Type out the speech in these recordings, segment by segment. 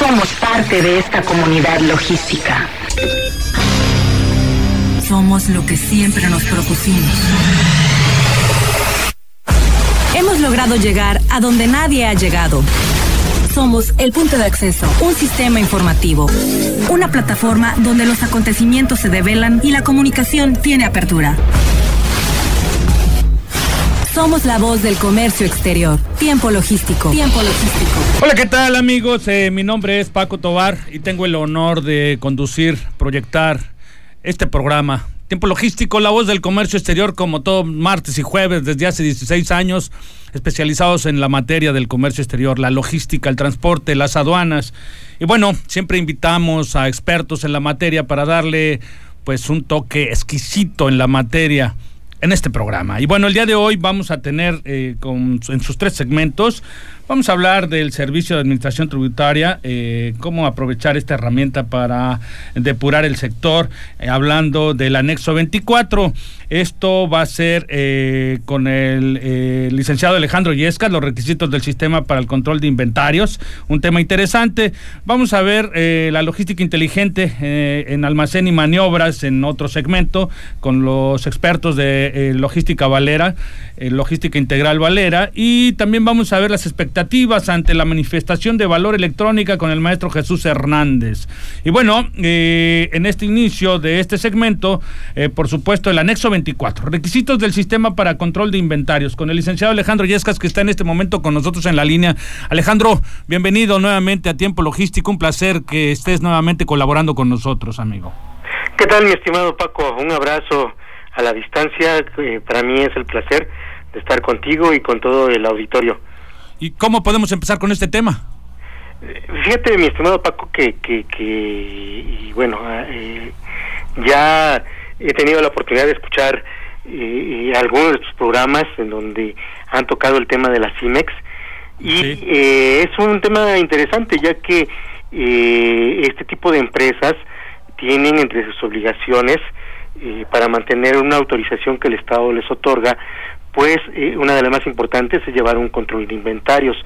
somos parte de esta comunidad logística. Somos lo que siempre nos propusimos. Hemos logrado llegar a donde nadie ha llegado. Somos el punto de acceso, un sistema informativo, una plataforma donde los acontecimientos se develan y la comunicación tiene apertura. Somos la voz del comercio exterior. Tiempo logístico. Tiempo logístico. Hola, ¿qué tal amigos? Eh, mi nombre es Paco Tobar y tengo el honor de conducir, proyectar este programa. Tiempo logístico, la voz del comercio exterior, como todo martes y jueves desde hace 16 años, especializados en la materia del comercio exterior, la logística, el transporte, las aduanas. Y bueno, siempre invitamos a expertos en la materia para darle pues un toque exquisito en la materia en este programa. Y bueno, el día de hoy vamos a tener eh, con, en sus tres segmentos, vamos a hablar del servicio de administración tributaria, eh, cómo aprovechar esta herramienta para depurar el sector, eh, hablando del anexo 24. Esto va a ser con el licenciado Alejandro Yescas, los requisitos del sistema para el control de inventarios, un tema interesante. Vamos a ver la logística inteligente en almacén y maniobras en otro segmento con los expertos de eh, logística Valera, eh, Logística Integral Valera, y también vamos a ver las expectativas ante la manifestación de valor electrónica con el maestro Jesús Hernández. Y bueno, eh, en este inicio de este segmento, por supuesto, el anexo 24, requisitos del sistema para control de inventarios, con el licenciado Alejandro Yescas, que está en este momento con nosotros en la línea. Alejandro, bienvenido nuevamente a Tiempo Logístico, un placer que estés nuevamente colaborando con nosotros, amigo. ¿Qué tal, mi estimado Paco? Un abrazo a la distancia. para mí es el placer de estar contigo y con todo el auditorio. ¿Y cómo podemos empezar con este tema? Eh, fíjate, mi estimado Paco, que, que, que y bueno, eh, ya he tenido la oportunidad de escuchar eh, algunos de tus programas en donde han tocado el tema de la CIMEX y es un tema interesante ya que este tipo de empresas tienen entre sus obligaciones eh, para mantener una autorización que el Estado les otorga, pues eh, una de las más importantes es llevar un control de inventarios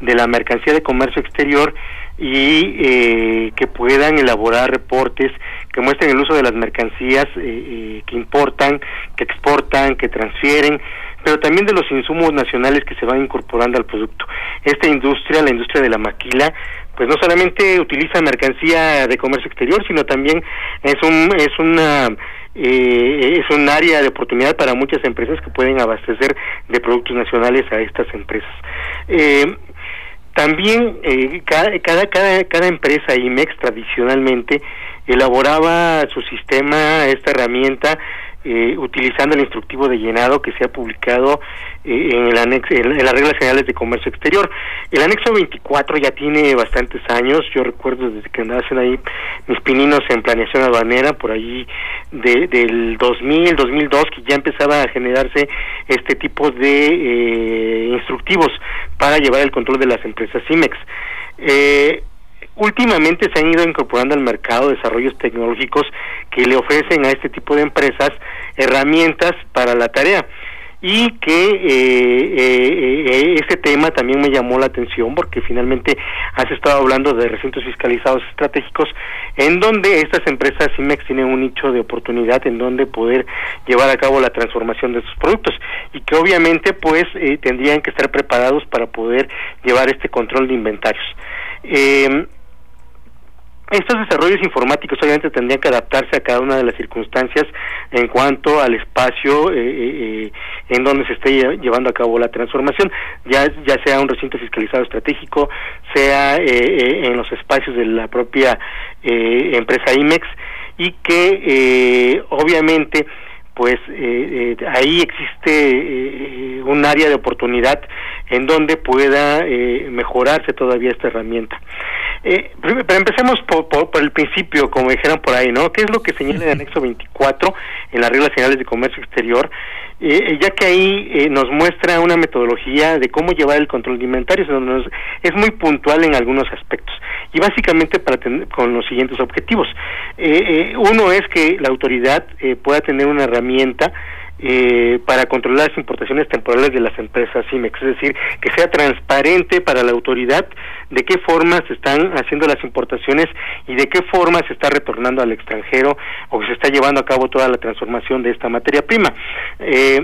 de la mercancía de comercio exterior y eh, que puedan elaborar reportes que muestren el uso de las mercancías que importan, que exportan, que transfieren, pero también de los insumos nacionales que se van incorporando al producto. Esta industria, la industria de la maquila, pues no solamente utiliza mercancía de comercio exterior, sino también es un es una eh, es un área de oportunidad para muchas empresas que pueden abastecer de productos nacionales a estas empresas. Eh, también eh, cada, cada, cada, empresa IMEX tradicionalmente elaboraba su sistema, esta herramienta, eh, utilizando el instructivo de llenado que se ha publicado en, el anexo, en, las reglas generales de comercio exterior. El anexo 24 ya tiene bastantes años, yo recuerdo desde que nacen ahí mis pininos en planeación aduanera, por allí de, del 2000, 2002, que ya empezaba a generarse este tipo de eh, instructivos para llevar el control de las empresas CIMEX. Eh, Últimamente se han ido incorporando al mercado desarrollos tecnológicos que le ofrecen a este tipo de empresas herramientas para la tarea y que eh, eh, ese tema también me llamó la atención porque finalmente has estado hablando de recintos fiscalizados estratégicos en donde estas empresas CIMEX tienen un nicho de oportunidad en donde poder llevar a cabo la transformación de sus productos y que obviamente pues eh, tendrían que estar preparados para poder llevar este control de inventarios. Eh, estos desarrollos informáticos obviamente tendrían que adaptarse a cada una de las circunstancias en cuanto al espacio eh, eh, eh, en donde se esté llevando a cabo la transformación, ya, ya sea un recinto fiscalizado estratégico, sea en los espacios de la propia empresa IMEX y que obviamente pues ahí existe un área de oportunidad en donde pueda mejorarse todavía esta herramienta. Eh, pero empecemos por, por, el principio, como dijeron por ahí, ¿no? ¿Qué es lo que señala el anexo 24 en las reglas generales de comercio exterior? Eh, ya que ahí eh, nos muestra una metodología de cómo llevar el control de inventarios, donde es muy puntual en algunos aspectos y básicamente para con los siguientes objetivos. Eh, uno es que la autoridad pueda tener una herramienta eh, para controlar las importaciones temporales de las empresas IMEX, es decir, que sea transparente para la autoridad de qué forma se están haciendo las importaciones y de qué forma se está retornando al extranjero o que se está llevando a cabo toda la transformación de esta materia prima. Eh,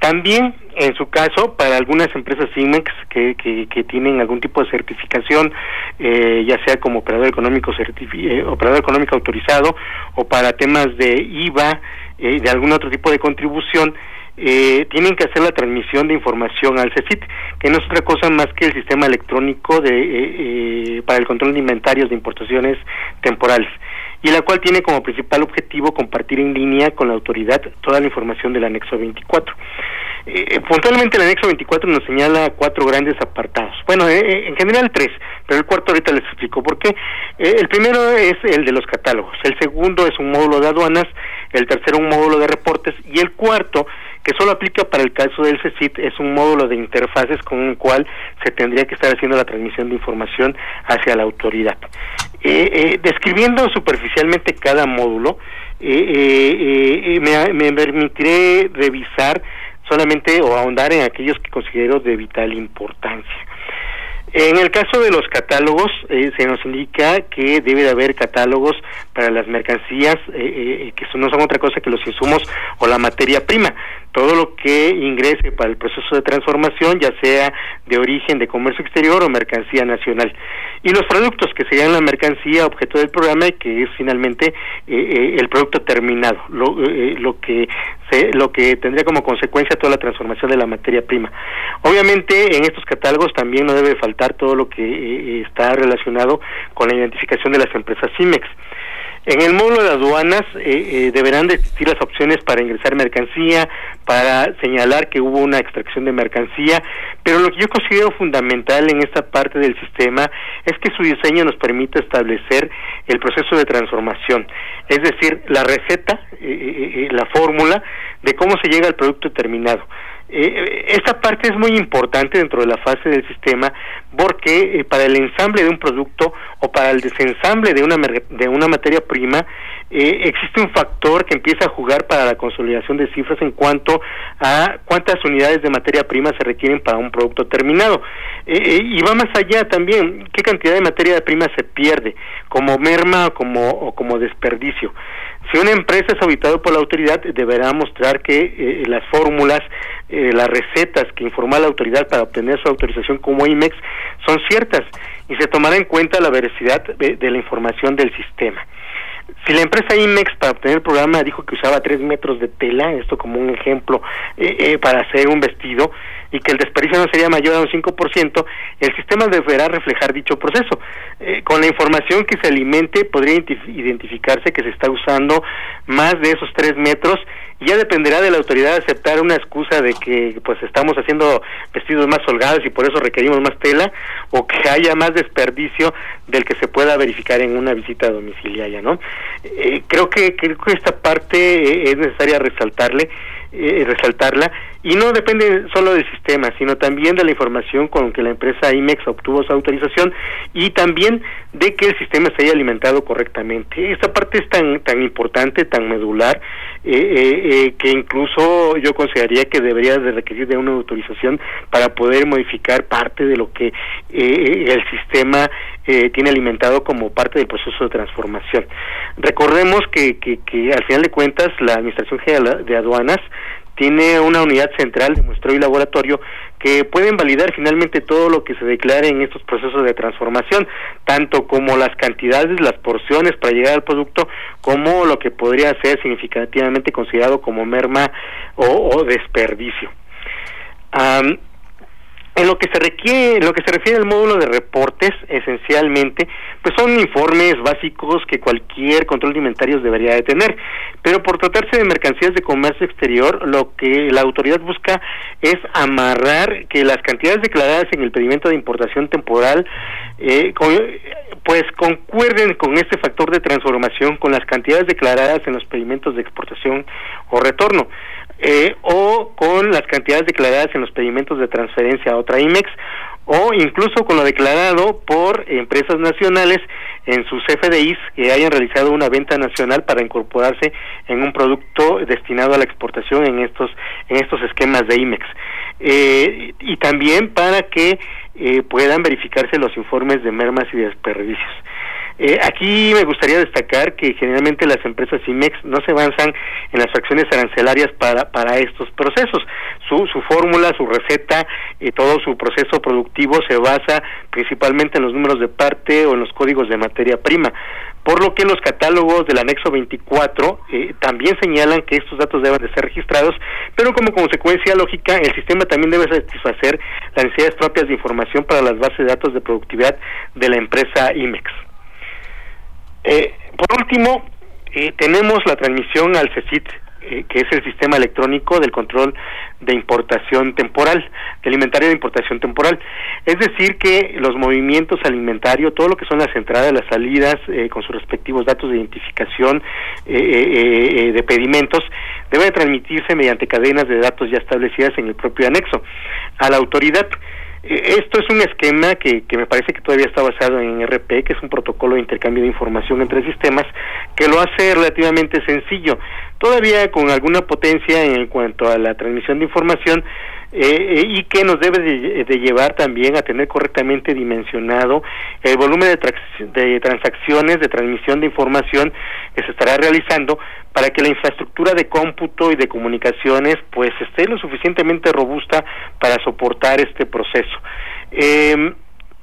también, en su caso, para algunas empresas IMEX que, que, tienen algún tipo de certificación, eh, ya sea como operador económico eh, operador económico autorizado o para temas de IVA, eh, de algún otro tipo de contribución, eh, tienen que hacer la transmisión de información al CECIT, que no es otra cosa más que el sistema electrónico de, eh, para el control de inventarios de importaciones temporales y la cual tiene como principal objetivo compartir en línea con la autoridad toda la información del anexo 24. Eh, puntualmente el anexo 24 nos señala cuatro grandes apartados. Bueno, eh, eh, en general tres, pero el cuarto ahorita les explico por qué. el primero es el de los catálogos, el segundo es un módulo de aduanas, el tercero un módulo de reportes y el cuarto que solo aplica para el caso del CECIT, es un módulo de interfaces con el cual se tendría que estar haciendo la transmisión de información hacia la autoridad. Eh, eh, describiendo superficialmente cada módulo, eh, me, me permitiré revisar solamente o ahondar en aquellos que considero de vital importancia. En el caso de los catálogos, eh, se nos indica que debe de haber catálogos para las mercancías eh, eh, que no son otra cosa que los insumos o la materia prima. Todo lo que ingrese para el proceso de transformación, ya sea de origen de comercio exterior o mercancía nacional. Y los productos que serían la mercancía objeto del programa y que es finalmente el producto terminado, lo, lo que lo que tendría como consecuencia toda la transformación de la materia prima. Obviamente en estos catálogos también no debe faltar todo lo que eh, está relacionado con la identificación de las empresas CIMEX. En el módulo de aduanas eh, eh, deberán de existir las opciones para ingresar mercancía, para señalar que hubo una extracción de mercancía, pero lo que yo considero fundamental en esta parte del sistema es que su diseño nos permite establecer el proceso de transformación, es decir, la receta, eh, la fórmula de cómo se llega al producto terminado. Eh, esta parte es muy importante dentro de la fase del sistema porque eh, para el ensamble de un producto o para el desensamble de una, de una materia prima eh, existe un factor que empieza a jugar para la consolidación de cifras en cuanto a cuántas unidades de materia prima se requieren para un producto terminado. y va más allá también, qué cantidad de materia prima se pierde como merma como, o como desperdicio. Si una empresa es auditada por la autoridad, deberá mostrar que eh, las fórmulas, eh, las recetas que informa la autoridad para obtener su autorización como IMEX son ciertas y se tomará en cuenta la veracidad de, la información del sistema. Si la empresa IMEX para obtener el programa dijo que usaba tres metros de tela, esto como un ejemplo eh, para hacer un vestido, y que el desperdicio no sería mayor a un 5%, el sistema deberá reflejar dicho proceso. Eh, con la información que se alimente podría identificarse que se está usando más de esos tres metros y ya dependerá de la autoridad aceptar una excusa de que pues estamos haciendo vestidos más holgados y por eso requerimos más tela o que haya más desperdicio del que se pueda verificar en una visita domiciliaria, ¿no? Eh, creo que creo que esta parte eh, es necesaria resaltarle eh, resaltarla y no depende solo del sistema, sino también de la información con que la empresa IMEX obtuvo su autorización y también de que el sistema se haya alimentado correctamente. Esta parte es tan tan importante, tan medular, eh, eh, que incluso yo consideraría que debería de requerir de una autorización para poder modificar parte de lo que el sistema tiene alimentado como parte del proceso de transformación. Recordemos que, que, que al final de cuentas la Administración General de Aduanas tiene una unidad central de muestreo y laboratorio que pueden validar finalmente todo lo que se declare en estos procesos de transformación, tanto como las cantidades, las porciones para llegar al producto, como lo que podría ser significativamente considerado como merma o, desperdicio. En lo que se requiere, en lo que se refiere al módulo de reportes, esencialmente, pues son informes básicos que cualquier control de inventarios debería de tener. Pero por tratarse de mercancías de comercio exterior, lo que la autoridad busca es amarrar que las cantidades declaradas en el pedimento de importación temporal, eh, pues concuerden con este factor de transformación con las cantidades declaradas en los pedimentos de exportación o retorno eh, o con las cantidades declaradas en los pedimentos de transferencia a otra IMEX o incluso con lo declarado por empresas nacionales en sus FDIs que hayan realizado una venta nacional para incorporarse en un producto destinado a la exportación en estos en estos esquemas de IMEX eh, y también para que eh, puedan verificarse los informes de mermas y desperdicios. Eh, aquí me gustaría destacar que generalmente las empresas IMEX no se avanzan en las fracciones arancelarias para, para estos procesos. Su, su fórmula, su receta, y todo su proceso productivo se basa principalmente en los números de parte o en los códigos de materia prima por lo que los catálogos del anexo 24 eh, también señalan que estos datos deben de ser registrados, pero como consecuencia lógica, el sistema también debe satisfacer las necesidades propias de información para las bases de datos de productividad de la empresa IMEX. Eh, último, eh, tenemos la transmisión al CECIT, eh, que es el sistema electrónico del control de importación temporal, de alimentario de importación temporal. Es decir, que los movimientos alimentarios, todo lo que son las entradas, las salidas, con sus respectivos datos de identificación de pedimentos, deben transmitirse mediante cadenas de datos ya establecidas en el propio anexo a la autoridad. Esto es un esquema que, que, me parece que todavía está basado en RP, que es un protocolo de intercambio de información entre sistemas, que lo hace relativamente sencillo, todavía con alguna potencia en cuanto a la transmisión de información, eh, y que nos debe de, llevar también a tener correctamente dimensionado el volumen de, de transacciones, de transmisión de información que se estará realizando para que la infraestructura de cómputo y de comunicaciones pues esté lo suficientemente robusta para soportar este proceso. Eh,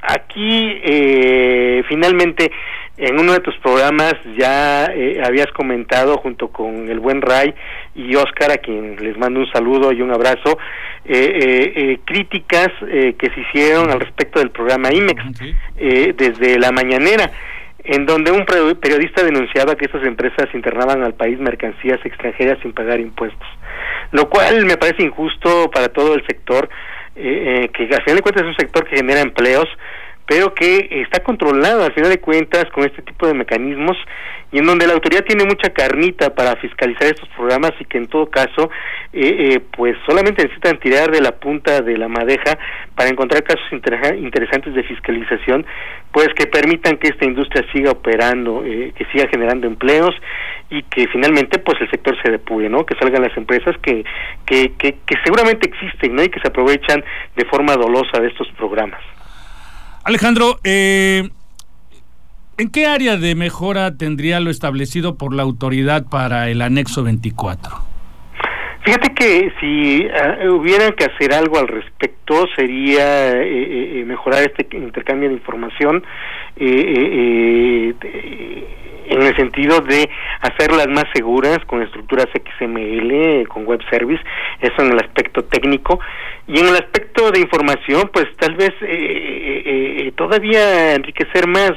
aquí eh, finalmente en uno de tus programas ya eh, habías comentado junto con el buen Ray y Oscar, a quien les mando un saludo y un abrazo, eh, eh, críticas que se hicieron al respecto del programa IMEX desde la mañanera en donde un periodista denunciaba que estas empresas internaban al país mercancías extranjeras sin pagar impuestos, lo cual me parece injusto para todo el sector, que al final de cuentas es un sector que genera empleos, pero que está controlado al final de cuentas con este tipo de mecanismos y en donde la autoridad tiene mucha carnita para fiscalizar estos programas y que en todo caso eh, eh, pues solamente necesitan tirar de la punta de la madeja para encontrar casos interesantes de fiscalización pues que permitan que esta industria siga operando eh, que siga generando empleos y que finalmente pues el sector se depure no que salgan las empresas que que, que, que seguramente existen no y que se aprovechan de forma dolosa de estos programas Alejandro, eh, ¿en qué área de mejora tendría lo establecido por la autoridad para el anexo 24? Fíjate que si uh, hubiera que hacer algo al respecto sería eh, eh, mejorar este intercambio de información en el sentido de hacerlas más seguras con estructuras XML, con web service, eso en el aspecto técnico. Y en el aspecto de información, pues tal vez eh, eh, eh, todavía enriquecer más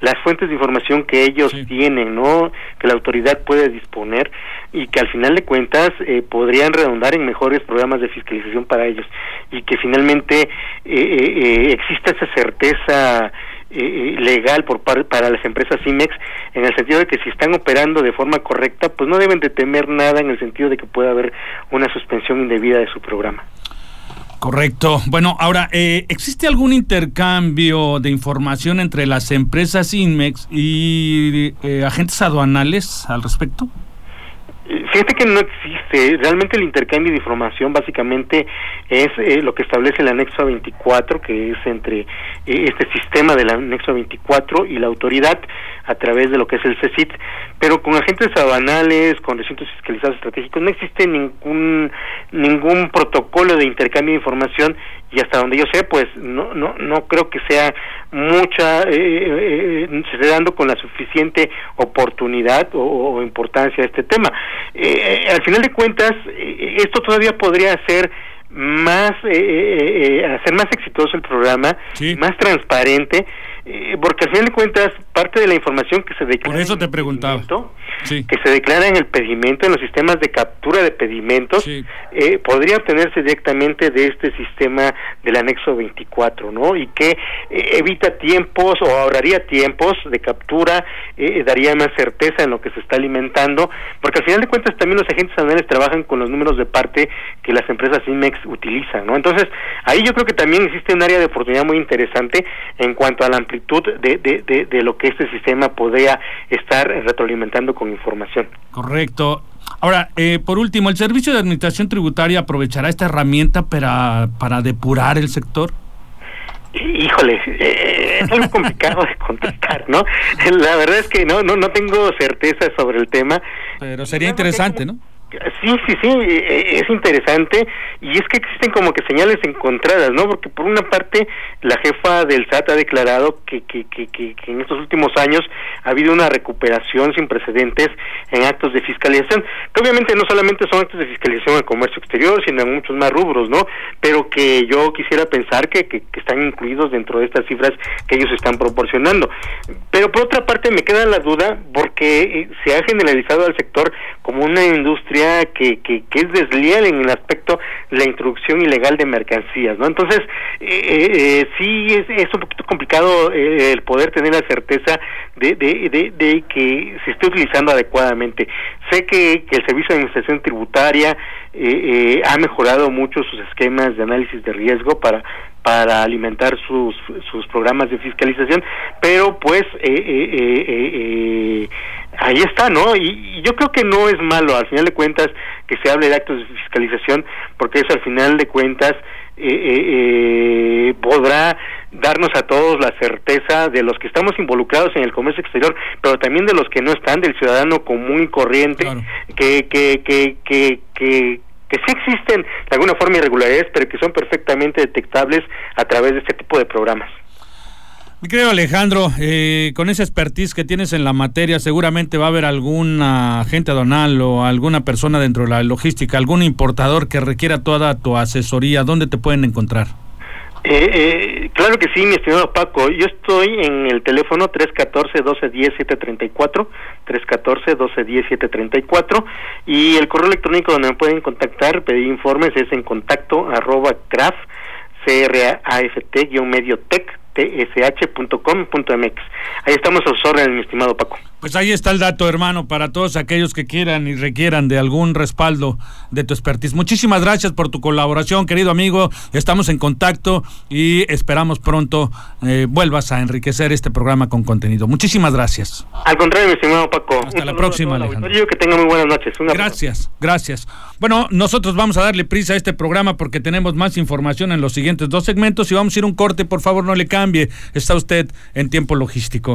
las fuentes de información que ellos tienen, ¿no? Que la autoridad puede disponer y que al final de cuentas podrían redundar en mejores programas de fiscalización para ellos y que finalmente exista esa certeza legal por para las empresas IMEX en el sentido de que si están operando de forma correcta pues no deben de temer nada en el sentido de que pueda haber una suspensión indebida de su programa. Correcto. Bueno, ahora, eh, ¿existe algún intercambio de información entre las empresas INMEX y eh, agentes aduanales al respecto? Fíjate que no existe. Realmente el intercambio de información básicamente es eh, lo que establece el anexo 24, que es entre este sistema del anexo 24 y la autoridad a través de lo que es el CECIT, pero con agentes aduanales, con recintos fiscalizados estratégicos, no existe ningún ningún protocolo de intercambio de información y hasta donde yo sé, pues no no no creo que sea mucha eh, eh, eh se esté dando con la suficiente oportunidad o, importancia a este tema. Eh, al final de cuentas, esto todavía podría ser más hacer más exitoso el programa, más transparente, porque al final de cuentas parte de la información que se declara. Por eso te preguntaba. Que se declara en el pedimento, en los sistemas de captura de pedimentos, eh, podría obtenerse directamente de este sistema del anexo 24, ¿no? Y que eh, evita tiempos o ahorraría tiempos de captura, eh, daría más certeza en lo que se está alimentando, porque al final de cuentas también los agentes aduanales trabajan con los números de parte que las empresas IMEX utilizan, ¿no? Entonces, ahí yo creo que también existe un área de oportunidad muy interesante en cuanto a la amplitud de, de, de, lo que este sistema podría estar retroalimentando con información. Correcto. Ahora, eh, por último, ¿el Servicio de Administración Tributaria aprovechará esta herramienta para, para depurar el sector? Híjole, eh, es algo complicado de contestar, ¿no? La verdad es que no, no, no tengo certeza sobre el tema. Pero sería interesante, ¿no? Sí, sí, sí, e, es interesante y es que existen como que señales encontradas, ¿no? Porque por una parte la jefa del SAT ha declarado que, que, que, que, en estos últimos años ha habido una recuperación sin precedentes en actos de fiscalización, que obviamente no solamente son actos de fiscalización en comercio exterior, sino en muchos más rubros, ¿no? Pero que yo quisiera pensar que, que, que están incluidos dentro de estas cifras que ellos están proporcionando. Pero por otra parte me queda la duda porque eh, se ha generalizado al sector como una industria que, que, es desleal en el aspecto de la introducción ilegal de mercancías, ¿no? Entonces, eh, eh, sí es, es, un poquito complicado eh, el poder tener la certeza de, de, de, que se esté utilizando adecuadamente. Sé que, que el Servicio de Administración Tributaria eh, ha mejorado mucho sus esquemas de análisis de riesgo para para alimentar sus, sus programas de fiscalización, pero pues eh, eh, ahí está, ¿no? Y, yo creo que no es malo, al final de cuentas, que se hable de actos de fiscalización, porque eso al final de cuentas eh, eh, podrá darnos a todos la certeza de los que estamos involucrados en el comercio exterior, pero también de los que no están, del ciudadano común y corriente, que, que, que, que, que que sí existen de alguna forma irregularidades, pero que son perfectamente detectables a través de este tipo de programas. Mi querido Alejandro, eh, con esa expertise que tienes en la materia, seguramente va a haber algún agente aduanal o alguna persona dentro de la logística, algún importador que requiera toda tu asesoría. ¿Dónde te pueden encontrar? Eh, eh, claro que sí, mi estimado Paco. Yo estoy en el teléfono 314-1210-734, 314-1210-734, y el correo electrónico donde me pueden contactar, pedir informes, es en contacto arroba craft, medio tech tsh.com.mx. Ahí estamos a sus órdenes, mi estimado Paco. Pues ahí está el dato, hermano, para todos aquellos que quieran y requieran de algún respaldo de tu expertise. Muchísimas gracias por tu colaboración, querido amigo. Estamos en contacto y esperamos pronto eh, vuelvas a enriquecer este programa con contenido. Muchísimas gracias. Al contrario, mi estimado Paco. Hasta la próxima, Alejandro. Que tenga muy buenas noches. gracias, gracias. Bueno, nosotros vamos a darle prisa a este programa porque tenemos más información en los siguientes dos segmentos y vamos a ir un corte. Por favor, no le cambie. Está usted en tiempo logístico.